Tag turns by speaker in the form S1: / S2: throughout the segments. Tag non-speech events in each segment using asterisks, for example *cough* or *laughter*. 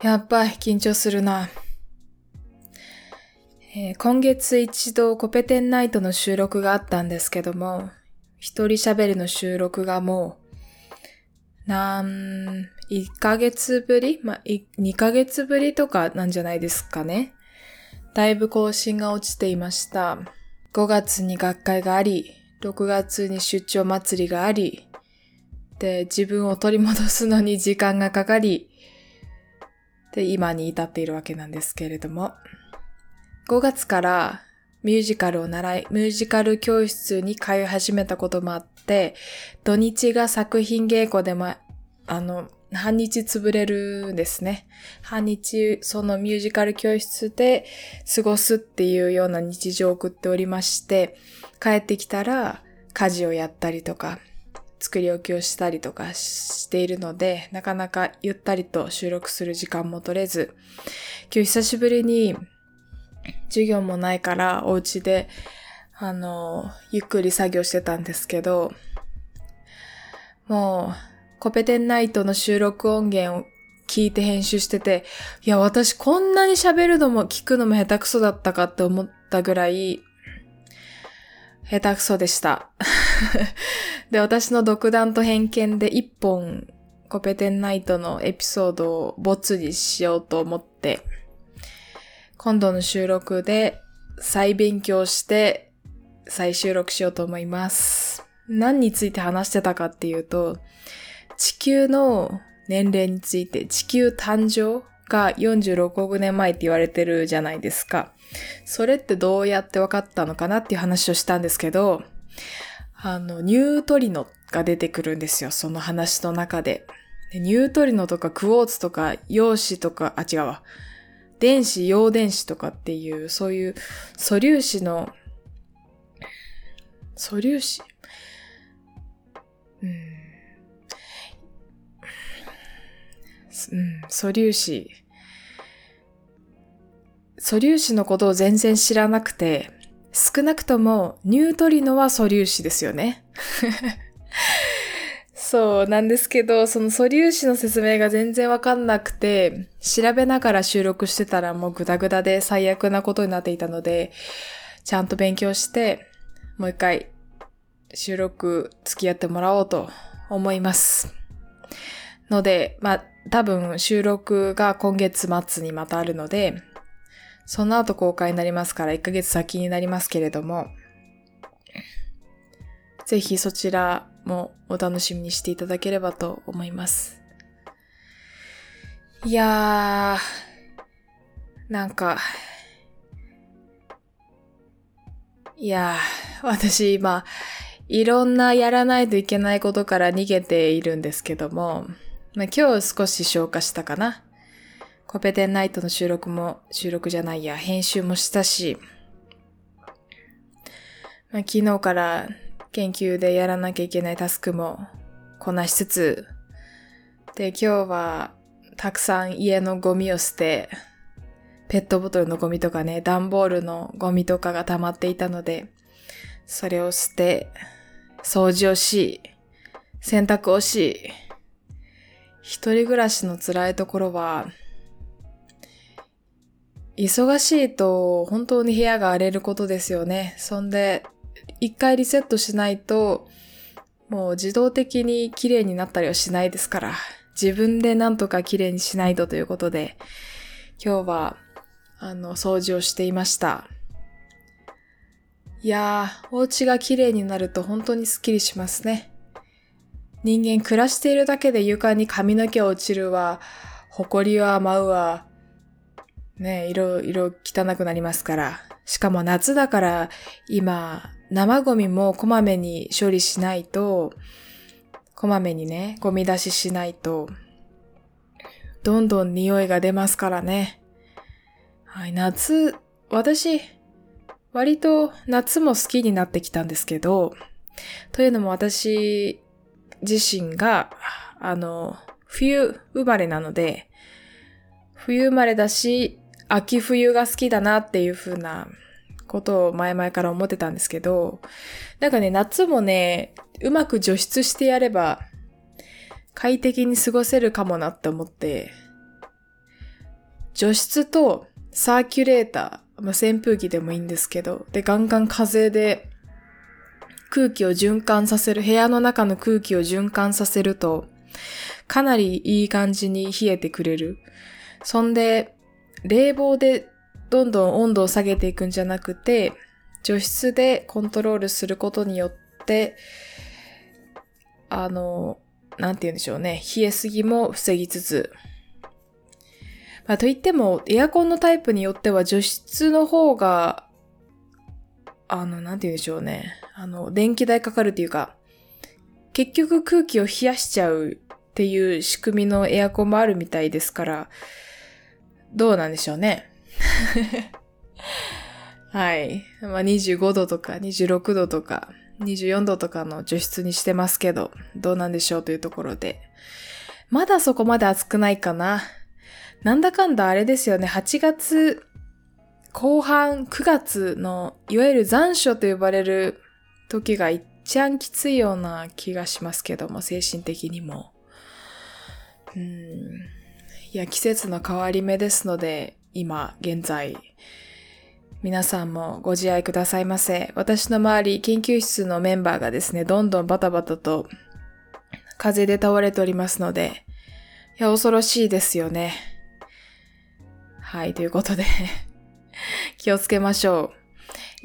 S1: やっぱ緊張するな。えー今月一度コペテンナイトの収録があったんですけども、一人喋りの収録がもう、なん、1ヶ月ぶり？まあ、2ヶ月ぶりとかなんじゃないですかね。だいぶ更新が落ちていました。5月に学会があり、6月に出張祭りがあり、で、自分を取り戻すのに時間がかかり、で、今に至っているわけなんですけれども、5月からミュージカルを習い、ミュージカル教室に通い始めたこともあって、土日が作品稽古でも、あの、半日潰れるんですね。半日、そのミュージカル教室で過ごすっていうような日常を送っておりまして、帰ってきたら家事をやったりとか、作り置きをしたりとかしているので、なかなかゆったりと収録する時間も取れず、今日久しぶりに授業もないからお家で、あの、ゆっくり作業してたんですけど、もう、コペテンナイトの収録音源を聞いて編集してて、いや、私こんなに喋るのも聞くのも下手くそだったかって思ったぐらい、下手くそでした。*laughs* で、私の独断と偏見で一本コペテンナイトのエピソードをボツにしようと思って、今度の収録で再勉強して再収録しようと思います。何について話してたかっていうと、地球の年齢について、地球誕生が46億年前って言われてるじゃないですか。それってどうやって分かったのかなっていう話をしたんですけど、あの、ニュートリノが出てくるんですよ、その話の中で。でニュートリノとかクォーツとか陽子とか、あ、違うわ。電子、陽電子とかっていう、そういう素粒子の、素粒子？うん。うん、素粒子。素粒子のことを全然知らなくて、少なくともニュートリノは素粒子ですよね。*laughs* そうなんですけど、その素粒子の説明が全然わかんなくて、調べながら収録してたらもうグダグダで最悪なことになっていたので、ちゃんと勉強して、もう一回収録付き合ってもらおうと思います。ので、まあ、多分収録が今月末にまたあるので、その後公開になりますから1ヶ月先になりますけれども、ぜひそちらもお楽しみにしていただければと思います。いやー、なんか、いやー、私今、いろんなやらないといけないことから逃げているんですけども、まあ、今日少し消化したかな。コペテンナイトの収録も、収録じゃないや、編集もしたし、まあ、昨日から研究でやらなきゃいけないタスクもこなしつつ、で、今日はたくさん家のゴミを捨て、ペットボトルのゴミとかね、段ボールのゴミとかが溜まっていたので、それを捨て、掃除をし、洗濯をし、一人暮らしの辛いところは、忙しいと本当に部屋が荒れることですよね。そんで、一回リセットしないと、もう自動的に綺麗になったりはしないですから、自分でなんとか綺麗にしないとということで、今日は、あの、掃除をしていました。いやー、お家が綺麗になると本当にスッキリしますね。人間暮らしているだけで床に髪の毛落ちるわ、埃は舞うわ、ね、色、色汚くなりますから。しかも夏だから今、生ゴミもこまめに処理しないと、こまめにね、ゴミ出ししないと、どんどん匂いが出ますからね。はい、夏、私、割と夏も好きになってきたんですけど、というのも私自身が、あの、冬生まれなので、冬生まれだし、秋冬が好きだなっていう風なことを前々から思ってたんですけど、なんかね、夏もね、うまく除湿してやれば、快適に過ごせるかもなって思って、除湿とサーキュレーター、まあ、扇風機でもいいんですけど、で、ガンガン風で空気を循環させる、部屋の中の空気を循環させると、かなりいい感じに冷えてくれる。そんで、冷房でどんどん温度を下げていくんじゃなくて、除湿でコントロールすることによって、あの、なんて言うんでしょうね。冷えすぎも防ぎつつ。まあ、といっても、エアコンのタイプによっては除湿の方が、あの、なんて言うんでしょうね。あの、電気代かかるっていうか、結局空気を冷やしちゃうっていう仕組みのエアコンもあるみたいですから、どうなんでしょうね。*laughs* はい。まあ、25度とか26度とか24度とかの除湿にしてますけど、どうなんでしょうというところで。まだそこまで暑くないかな。なんだかんだあれですよね、8月後半9月のいわゆる残暑と呼ばれる時が一番きついような気がしますけども、精神的にも。うん。いや、季節の変わり目ですので、今、現在、皆さんもご自愛くださいませ。私の周り、研究室のメンバーがですね、どんどんバタバタと風で倒れておりますので、いや、恐ろしいですよね。はい、ということで *laughs* 気をつけましょ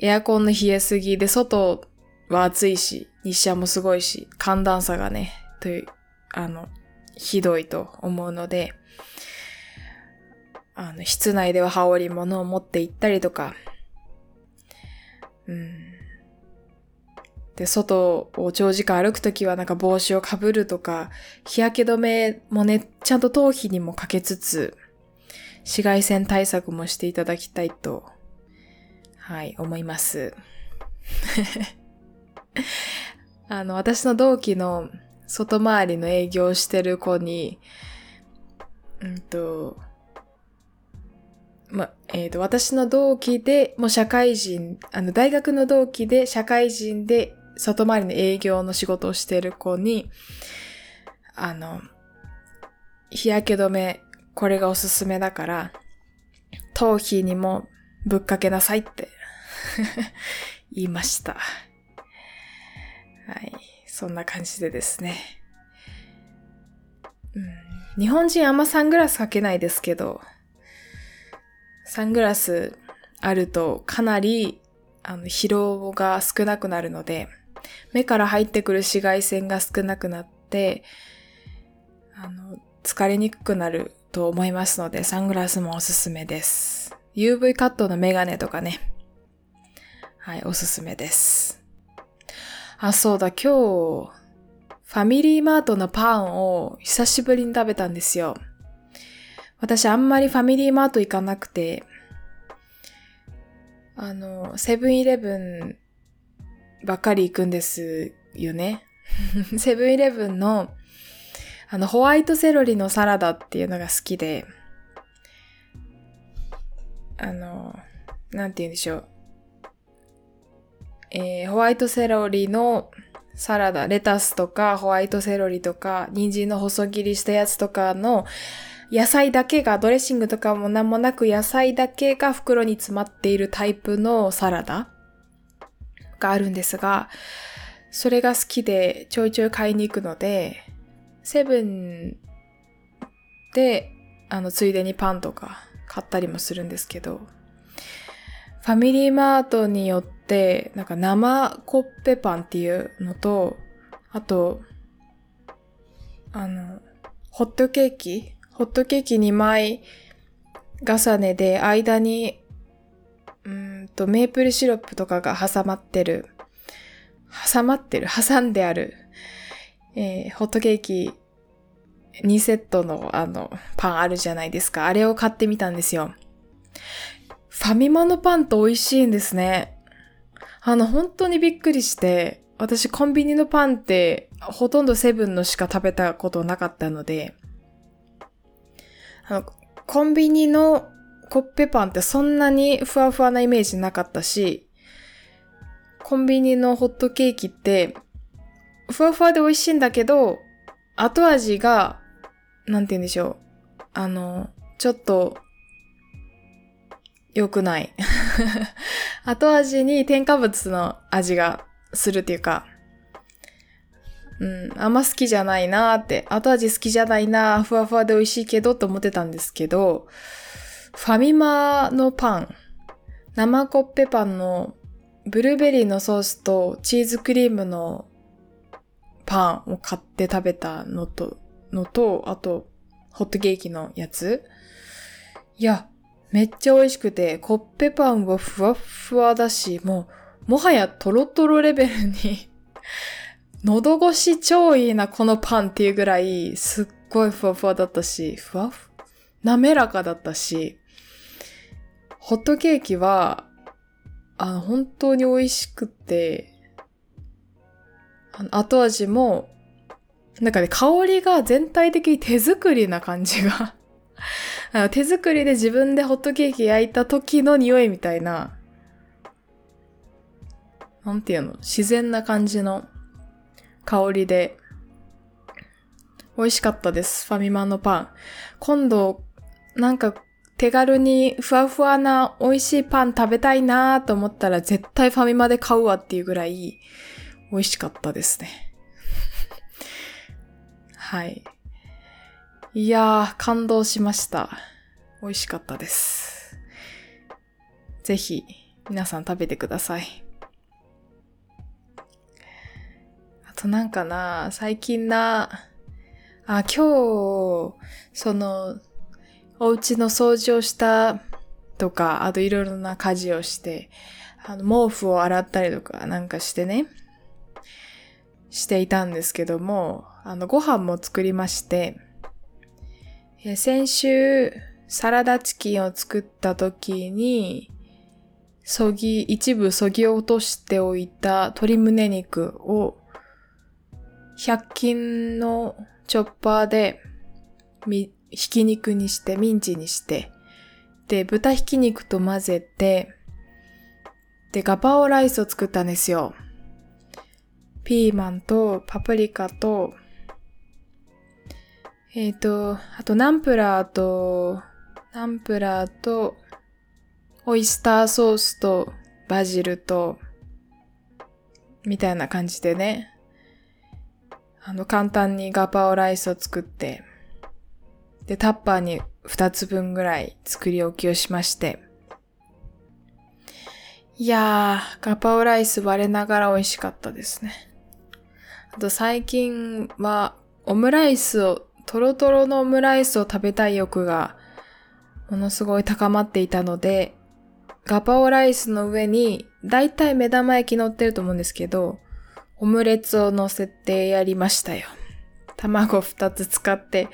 S1: う。エアコンの冷えすぎで、外は暑いし、日射もすごいし、寒暖差がね、という、あの、ひどいと思うので、あの、室内では羽織り物を持って行ったりとか、うん。で、外を長時間歩くときはなんか帽子をかぶるとか、日焼け止めもね、ちゃんと頭皮にもかけつつ、紫外線対策もしていただきたいと、はい、思います。*laughs* あの、私の同期の外回りの営業してる子に、うんと、ま、えっ、ー、と、私の同期で、もう社会人、あの、大学の同期で社会人で外回りの営業の仕事をしている子に、あの、日焼け止め、これがおすすめだから、頭皮にもぶっかけなさいって *laughs* 言いました。はい。そんな感じでですね。うん、日本人あんまサングラスかけないですけど、サングラスあるとかなりあの疲労が少なくなるので、目から入ってくる紫外線が少なくなって、あの、疲れにくくなると思いますので、サングラスもおすすめです。UV カットのメガネとかね。はい、おすすめです。あ、そうだ、今日、ファミリーマートのパンを久しぶりに食べたんですよ。私あんまりファミリーマート行かなくて、あの、セブンイレブンばっかり行くんですよね。*laughs* セブンイレブンの、あの、ホワイトセロリのサラダっていうのが好きで、あの、なんて言うんでしょう。えー、ホワイトセロリのサラダ、レタスとかホワイトセロリとか、人参の細切りしたやつとかの野菜だけが、ドレッシングとかも何もなく野菜だけが袋に詰まっているタイプのサラダがあるんですが、それが好きでちょいちょい買いに行くので、セブンで、あの、ついでにパンとか買ったりもするんですけど、ファミリーマートによって、なんか生コッペパンっていうのと、あと、あの、ホットケーキホットケーキ2枚重ねで間にうんとメープルシロップとかが挟まってる挟まってる？挟んである、えー、ホットケーキ2セットのあのパンあるじゃないですか。あれを買ってみたんですよ。ファミマのパンって美味しいんですね。あの、本当にびっくりして、私コンビニのパンってほとんどセブンのしか食べたことなかったので、あの、コンビニのコッペパンってそんなにふわふわなイメージなかったし、コンビニのホットケーキって、ふわふわで美味しいんだけど、後味が、なんて言うんでしょう。あの、ちょっと、良くない。*laughs* 後味に添加物の味がするっていうか、うん、あんま好きじゃないなーって、後味好きじゃないなー、ふわふわで美味しいけどと思ってたんですけど、ファミマのパン、生コッペパンのブルーベリーのソースとチーズクリームのパンを買って食べたのと、のと、あと、ホットケーキのやつ。いや、めっちゃ美味しくて、コッペパンはふわふわだし、もう、もはやトロトロレベルに喉越し超いいな、このパンっていうぐらい、すっごいふわふわだったし、ふわふ、滑らかだったし、ホットケーキは、あの、本当に美味しくて、あの後味も、なんかね、香りが全体的に手作りな感じが *laughs* あの手作りで自分でホットケーキ焼いた時の匂いみたいな、なんていうの自然な感じの。香りで、美味しかったです。ファミマのパン。今度、なんか手軽にふわふわな美味しいパン食べたいなと思ったら絶対ファミマで買うわっていうぐらい美味しかったですね。*laughs* はい。いやー、感動しました。美味しかったです。ぜひ、皆さん食べてください。あとなんかな、最近な、あ、今日、その、お家の掃除をしたとか、あといろいろな家事をして、あの、毛布を洗ったりとかなんかしてね、していたんですけども、あの、ご飯も作りまして、先週、サラダチキンを作った時に、そぎ、一部そぎ落としておいた鶏胸肉を、100均のチョッパーで、み、ひき肉にして、ミンチにして、で、豚ひき肉と混ぜて、で、ガパオライスを作ったんですよ。ピーマンとパプリカとえっ、ー、と、あとナンプラーと、ナンプラーと、オイスターソースと、バジルと、みたいな感じでね、あの、簡単にガパオライスを作って、で、タッパーに2つ分ぐらい作り置きをしまして、いやー、ガパオライス割れながら美味しかったですね。あと最近はオムライスをトロトロのオムライスを食べたい欲がものすごい高まっていたので、ガパオライスの上にだいたい目玉焼き乗ってると思うんですけど、オムレツを乗せてやりましたよ。卵二つ使って、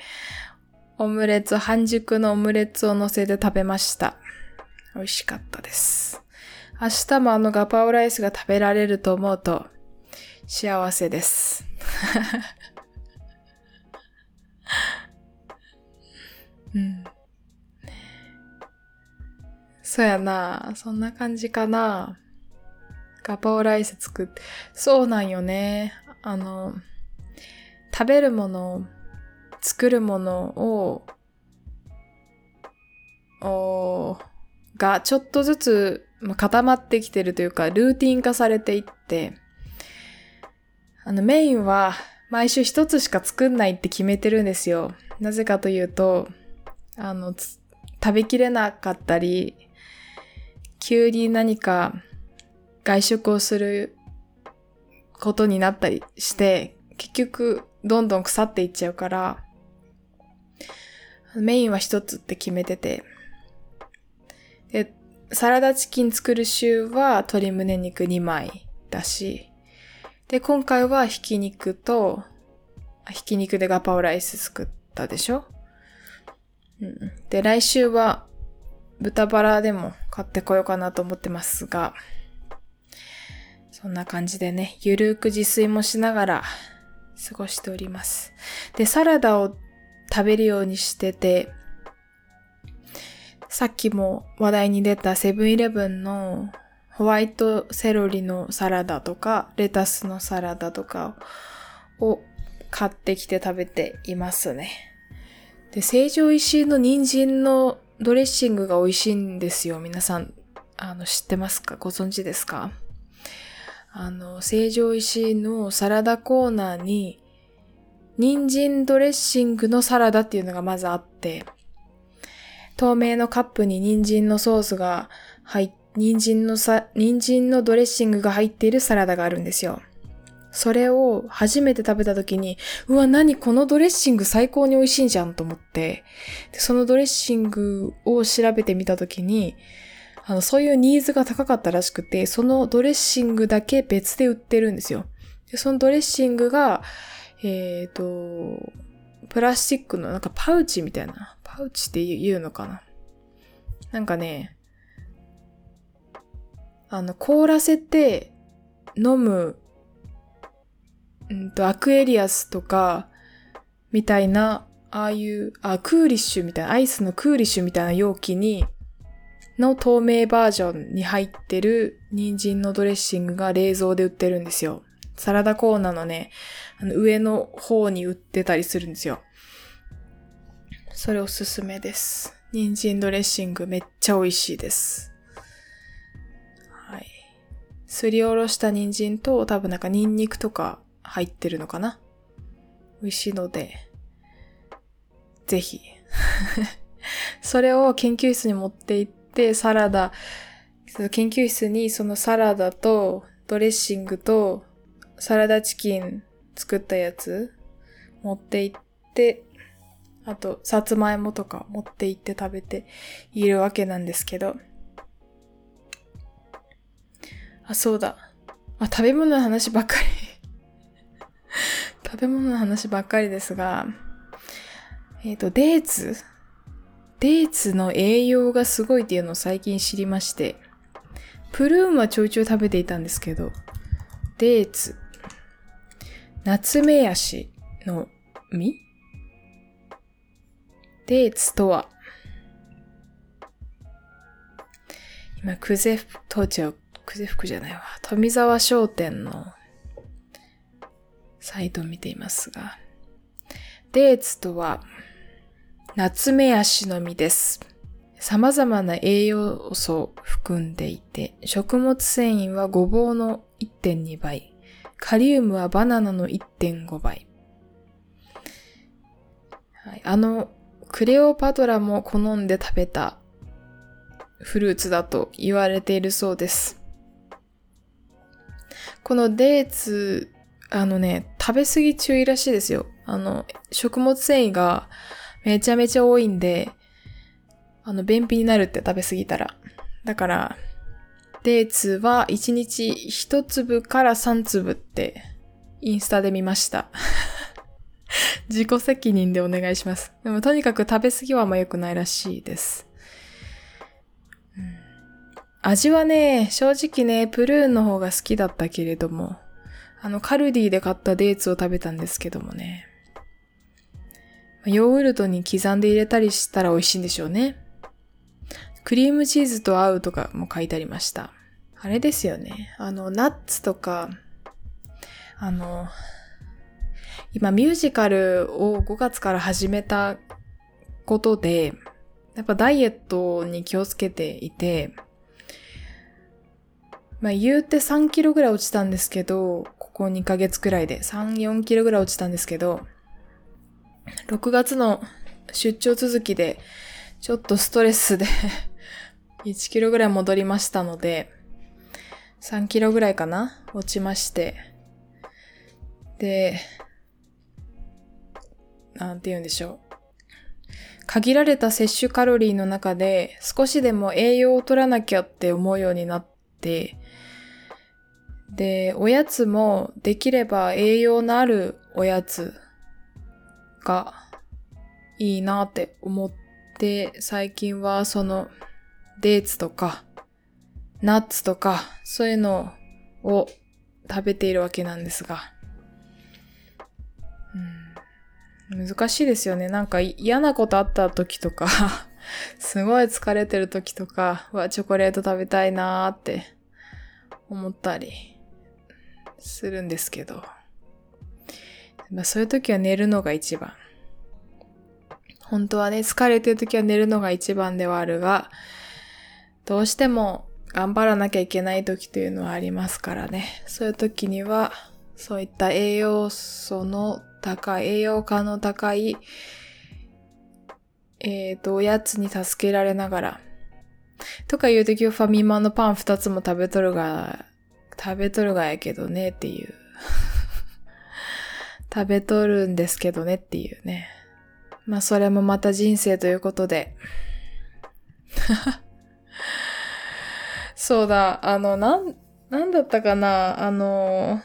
S1: オムレツ、半熟のオムレツを乗せて食べました。美味しかったです。明日もあのガパオライスが食べられると思うと幸せです。*laughs* うん。そうやな。そんな感じかな。ガパオライス作って。そうなんよね。あの、食べるもの、作るものを、おがちょっとずつ、ま固まってきてるというか、ルーティン化されていって、あのメインは毎週一つしか作んないって決めてるんですよ。なぜかというと、あの、食べきれなかったり、急に何か外食をすることになったりして、結局どんどん腐っていっちゃうから、メインは一つって決めてて、で、サラダチキン作る週は鶏胸肉2枚だし、で、今回はひき肉と、ひき肉でガパオライス作ったでしょ？うん。で、来週は豚バラでも買ってこようかなと思ってますが、そんな感じでね、ゆるく自炊もしながら過ごしております。で、サラダを食べるようにしてて、さっきも話題に出たセブンイレブンのホワイトセロリのサラダとか、レタスのサラダとかを買ってきて食べていますね。で、成城石井の人参のドレッシングが美味しいんですよ。皆さん、あの、知ってますか？ご存知ですか？あの、成城石井のサラダコーナーに、人参ドレッシングのサラダっていうのがまずあって、透明のカップに人参のソースが入っ、人参のさ、人参のドレッシングが入っているサラダがあるんですよ。それを初めて食べた時に、うわ、何このドレッシング最高に美味しいじゃんと思って、そのドレッシングを調べてみた時に、あの、そういうニーズが高かったらしくて、そのドレッシングだけ別で売ってるんですよ。でそのドレッシングが、えっ、ー、と、プラスチックのなんかパウチみたいな。パウチって言うのかななんかね、あの、凍らせて飲むうんと、アクエリアスとか、みたいな、ああいう、あ、クーリッシュみたいな、アイスのクーリッシュみたいな容器に、の透明バージョンに入ってる人参のドレッシングが冷蔵で売ってるんですよ。サラダコーナーのね、あの上の方に売ってたりするんですよ。それおすすめです。人参ドレッシングめっちゃ美味しいです。はい。すりおろした人参と多分なんかニンニクとか入ってるのかな？美味しいので、ぜひ。*laughs* それを研究室に持って行って、サラダ、研究室にそのサラダとドレッシングとサラダチキン作ったやつ持って行って、あと、さつまいもとか持って行って食べているわけなんですけど。あ、そうだ。あ、食べ物の話ばっかり *laughs* 食べ物の話ばっかりですが、えっ、ー、と、デーツデーツの栄養がすごいっていうのを最近知りまして、プルーンはちょいちょい食べていたんですけど、デーツ、ナツメヤシの実？デーツとは、今、クゼフ、当時はクゼ服じゃないわ。富沢商店のサイトを見ていますが、デーツとは、ナツメヤシの実です。様々な栄養素を含んでいて、食物繊維はごぼうの1.2倍、カリウムはバナナの1.5倍。はい、あの、クレオパトラも好んで食べたフルーツだと言われているそうです。このデーツあのね、食べ過ぎ注意らしいですよ。あの、食物繊維がめちゃめちゃ多いんで、あの、便秘になるって食べ過ぎたら。だから、デーツは1日1粒から3粒ってインスタで見ました。*laughs* 自己責任でお願いします。でもとにかく食べ過ぎはあんま良くないらしいです。うん、味はね、正直ね、プルーンの方が好きだったけれども、あの、カルディで買ったデーツを食べたんですけどもね。ヨーグルトに刻んで入れたりしたら美味しいんでしょうね。クリームチーズと合うとかも書いてありました。あれですよね。あの、ナッツとか、あの、今ミュージカルを5月から始めたことで、やっぱダイエットに気をつけていて、まあ言うて3キロぐらい落ちたんですけど、ここ2ヶ月くらいで3、4キロぐらい落ちたんですけど、6月の出張続きで、ちょっとストレスで *laughs* 1キロぐらい戻りましたので、3キロぐらいかな？落ちまして。で、なんて言うんでしょう。限られた摂取カロリーの中で少しでも栄養を取らなきゃって思うようになって、で、おやつもできれば栄養のあるおやつがいいなって思って、最近はそのデーツとかナッツとかそういうのを食べているわけなんですが、うん、難しいですよね。なんか嫌なことあった時とか *laughs* すごい疲れてる時とかはチョコレート食べたいなーって思ったりするんですけど、まあ、そういう時は寝るのが一番。本当はね、疲れてる時は寝るのが一番ではあるが、どうしても頑張らなきゃいけない時というのはありますからね。そういう時には、そういった栄養素の高い、栄養価の高い、えっ、ー、と、おやつに助けられながら、とか言う時はファミマのパン二つも食べとるが、食べとるがやけどねっていう。食べとるんですけどねっていうね。まあそれもまた人生ということで。*laughs* そうだ、あの、なん、なんだったかな、あの、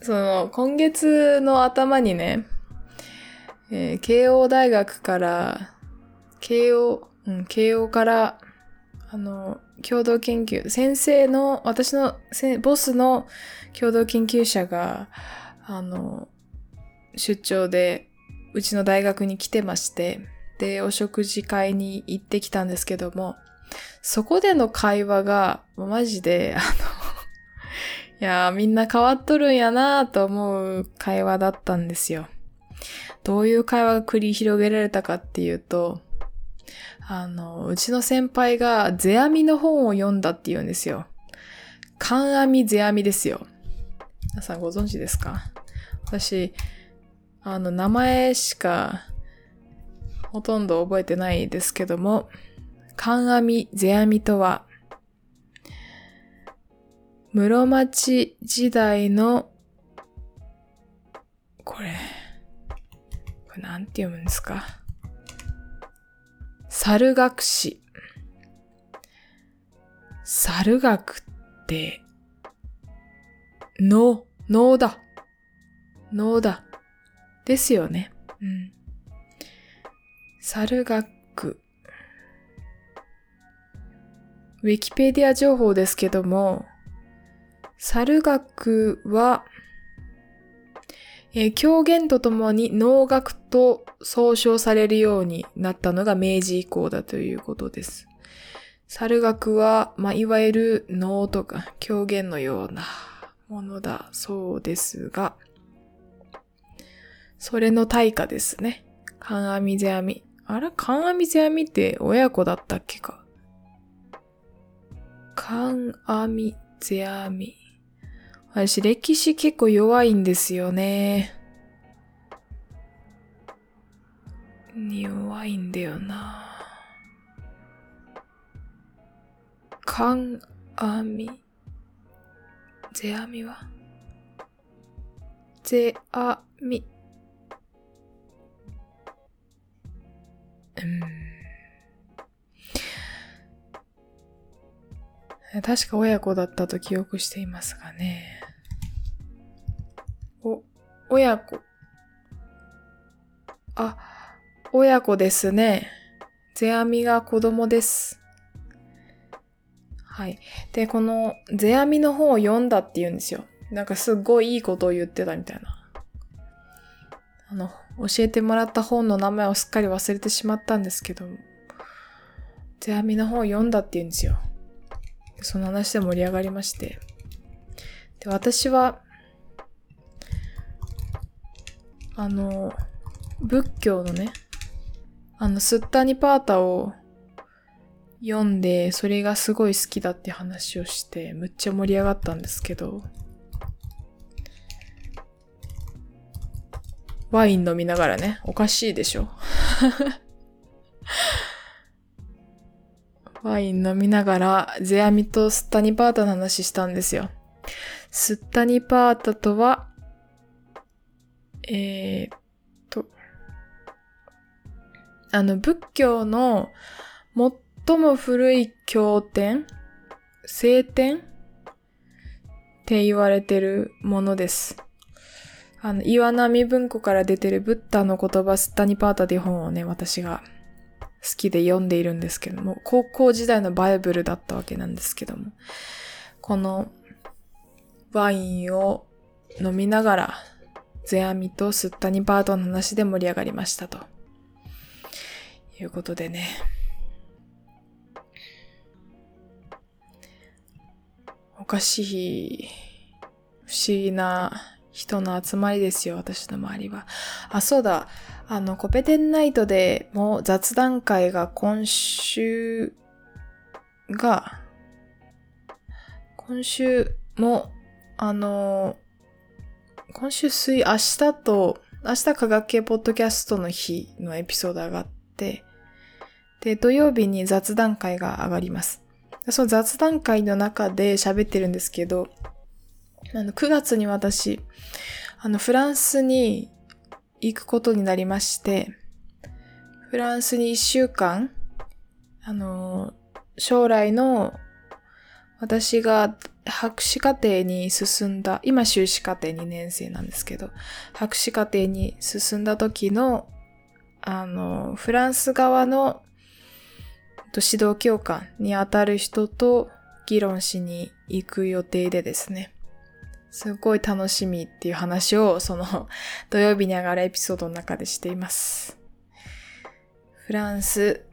S1: その、今月の頭にね、えー、慶応大学から、慶応、うん、慶応から、あの、共同研究、先生の、私のボスの共同研究者が、あの、出張で、うちの大学に来てまして、で、お食事会に行ってきたんですけども、そこでの会話が、マジで、あのいやみんな変わっとるんやなと思う会話だったんですよ。どういう会話が繰り広げられたかっていうと、あの、うちの先輩がゼアミの本を読んだって言うんですよ。カンアミゼアミですよ。皆さんご存知ですか？私、あの、名前しかほとんど覚えてないですけども、カンアミゼアミとは、室町時代の、これ、これなんて読むんですか？猿学士。猿学って、脳、脳だ。脳だ。ですよね。うん。猿学。ウィキペディア情報ですけども、猿学は、えー、狂言とともに能楽と総称されるようになったのが明治以降だということです。猿楽は、まあ、いわゆる能とか狂言のようなものだそうですが、それの対価ですね。カンアミゼアミ。あら、カンアミゼアミって親子だったっけか。カンアミゼアミ。私、歴史結構弱いんですよね。弱いんだよな。カンアミ。ゼアミは？ゼアミ。うん。確か親子だったと記憶していますがね。お、親子。あ、親子ですね。ゼアミが子供です。はい。で、このゼアミの本を読んだって言うんですよ。なんかすっごいいいことを言ってたみたいな。の、教えてもらった本の名前をすっかり忘れてしまったんですけど、ゼアミの本を読んだって言うんですよ。その話で盛り上がりまして。で、私は、あの、仏教のね、あの、スッタニパータを読んで、それがすごい好きだって話をして、むっちゃ盛り上がったんですけど、ワイン飲みながらね、おかしいでしょ *laughs* ワイン飲みながら、ゼアミとスッタニパータの話したんですよ。スッタニパータとは、えー、っと、あの、仏教の最も古い経典聖典って言われてるものです。あの、岩波文庫から出てるブッダの言葉スッタニパータっていう本をね、私が好きで読んでいるんですけども、高校時代のバイブルだったわけなんですけども、このワインを飲みながらゼアミとスッタニパートの話で盛り上がりましたと。いうことでね。おかしい、不思議な人の集まりですよ、私の周りは。あ、そうだ。あの、コペテンナイトでも雑談会が今週が、今週も、あの、今週水、明日と、明日科学系ポッドキャストの日のエピソード上がって、で、土曜日に雑談会が上がります。その雑談会の中で喋ってるんですけど、あの、9月に私、あの、フランスに行くことになりまして、フランスに1週間、あの、将来の私が博士課程に進んだ、今修士課程2年生なんですけど、博士課程に進んだ時の、あの、フランス側の指導教官にあたる人と議論しに行く予定でですね。すごい楽しみっていう話をその *laughs* 土曜日に上がるエピソードの中でしています。フランス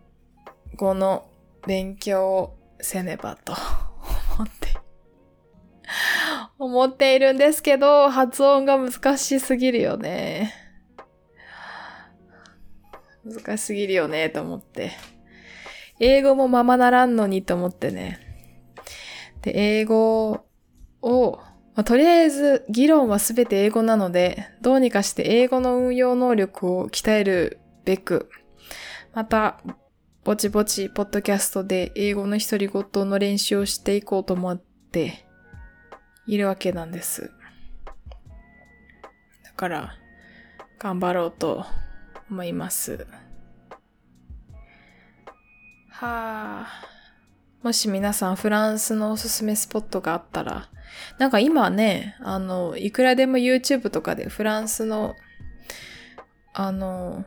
S1: 語の勉強をせねばと *laughs* 思って思っているんですけど、発音が難しすぎるよね。難しすぎるよね、と思って。英語もままならんのにと思ってね。で、英語を、まあ、とりあえず議論はすべて英語なので、どうにかして英語の運用能力を鍛えるべく、また、ぼちぼち、ポッドキャストで英語の独り言の練習をしていこうと思っているわけなんです。だから、頑張ろうと思います。はあ。もし皆さんフランスのおすすめスポットがあったら、なんか今ね、あの、いくらでも YouTube とかでフランスの、あの、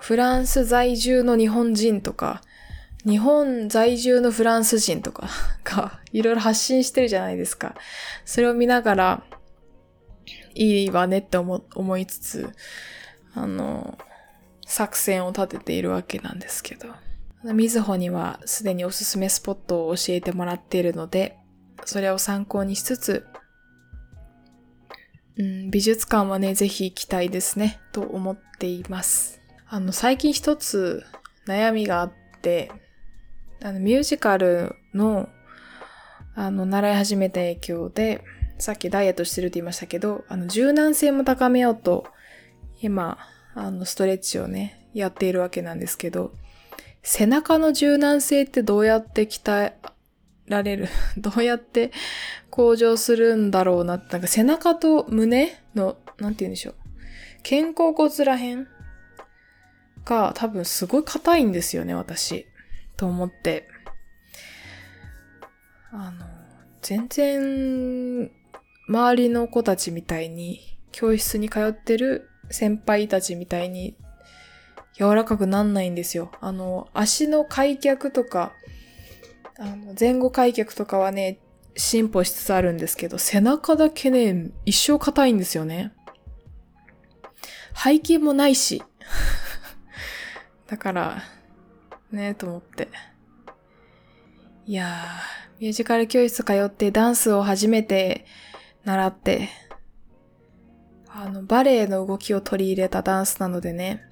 S1: フランス在住の日本人とか、日本在住のフランス人とか *laughs* がいろいろ発信してるじゃないですか。それを見ながら、いいわねって思思いつつ、あの、作戦を立てているわけなんですけど。みずほにはすでにおすすめスポットを教えてもらっているので、それを参考にしつつ、うん、美術館はね、ぜひ行きたいですね、と思っています。あの、最近一つ悩みがあって、あの、ミュージカルの、あの、習い始めた影響で、さっきダイエットしてるって言いましたけど、あの、柔軟性も高めようと、今、あの、ストレッチをね、やっているわけなんですけど、背中の柔軟性ってどうやって鍛えられる *laughs* どうやって向上するんだろうなって、なんか背中と胸の、なんて言うんでしょう。肩甲骨ら辺が多分すごい硬いんですよね、私。と思って。あの、全然、周りの子たちみたいに、教室に通ってる先輩たちみたいに、柔らかくなんないんですよ。あの、足の開脚とか、あの、前後開脚とかはね、進歩しつつあるんですけど、背中だけね、一生硬いんですよね。背筋もないし。*laughs* だから、ねと思って。いやー、ミュージカル教室通ってダンスを初めて習って、あの、バレエの動きを取り入れたダンスなのでね、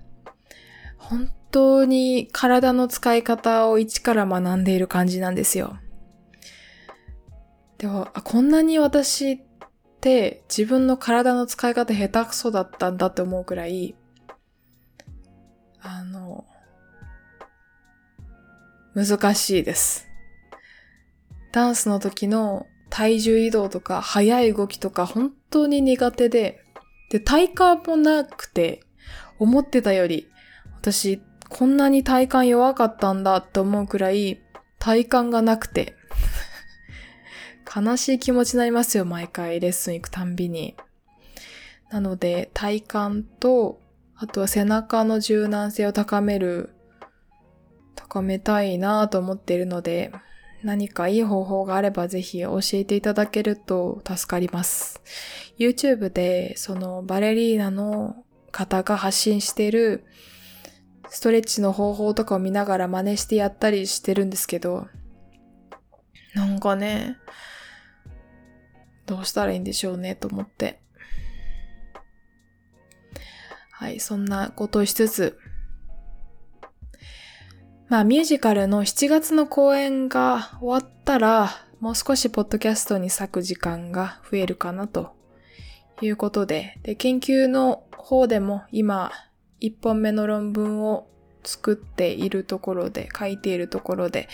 S1: 本当に体の使い方を一から学んでいる感じなんですよ。でも、あ、こんなに私って自分の体の使い方下手くそだったんだって思うくらい、あの、難しいです。ダンスの時の体重移動とか速い動きとか本当に苦手で、で、体幹もなくて、思ってたより、私、こんなに体幹弱かったんだって思うくらい、体幹がなくて。*laughs* 悲しい気持ちになりますよ、毎回レッスン行くたんびに。なので、体幹と、あとは背中の柔軟性を高める高めたいなと思っているので、何かいい方法があればぜひ教えていただけると助かります。YouTube でそのバレリーナの方が発信しているストレッチの方法とかを見ながら真似してやったりしてるんですけど、なんかね、どうしたらいいんでしょうねと思って。はい、そんなことをしつつ、まあミュージカルの7月の公演が終わったら、もう少しポッドキャストに咲く時間が増えるかなということで、で、研究の方でも今、1本目の論文を作っているところで、書いているところで、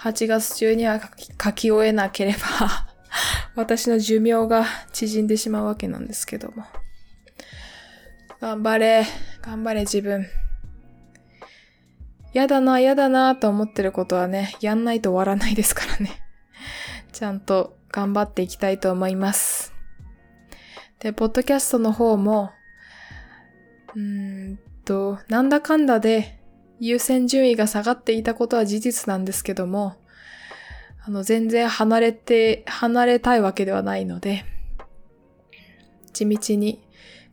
S1: 8月中には書き終えなければ *laughs* 私の寿命が縮んでしまうわけなんですけども。頑張れ、頑張れ自分。やだな、やだなと思ってることはね、やんないと終わらないですからね。*laughs* ちゃんと頑張っていきたいと思います。で、ポッドキャストの方も、うーんと、なんだかんだで優先順位が下がっていたことは事実なんですけども、あの、全然離れて、離れたいわけではないので、地道に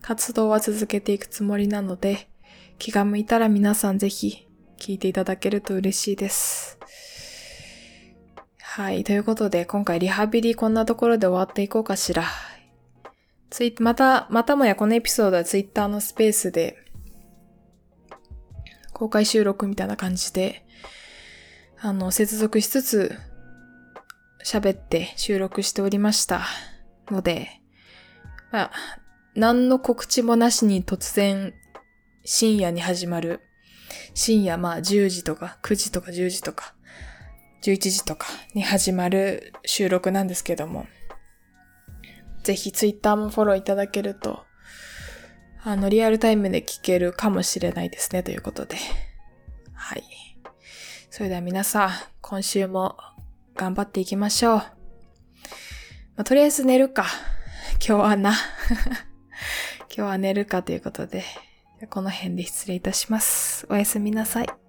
S1: 活動は続けていくつもりなので、気が向いたら皆さんぜひ聞いていただけると嬉しいです。はい。ということで、今回リハビリこんなところで終わっていこうかしら。ツイまた、またもやこのエピソードはツイッターのスペースで、公開収録みたいな感じで、あの、接続しつつ、喋って収録しておりました。ので、まあ、何の告知もなしに突然深夜に始まる、深夜まあ10時とか9時とか10時とか11時とかに始まる収録なんですけども、ぜひツイッターもフォローいただけると、あの、リアルタイムで聞けるかもしれないですね、ということで。はい。それでは皆さん、今週も頑張っていきましょう。まあ、とりあえず寝るか。今日はな。*laughs* 今日は寝るかということで、この辺で失礼いたします。おやすみなさい。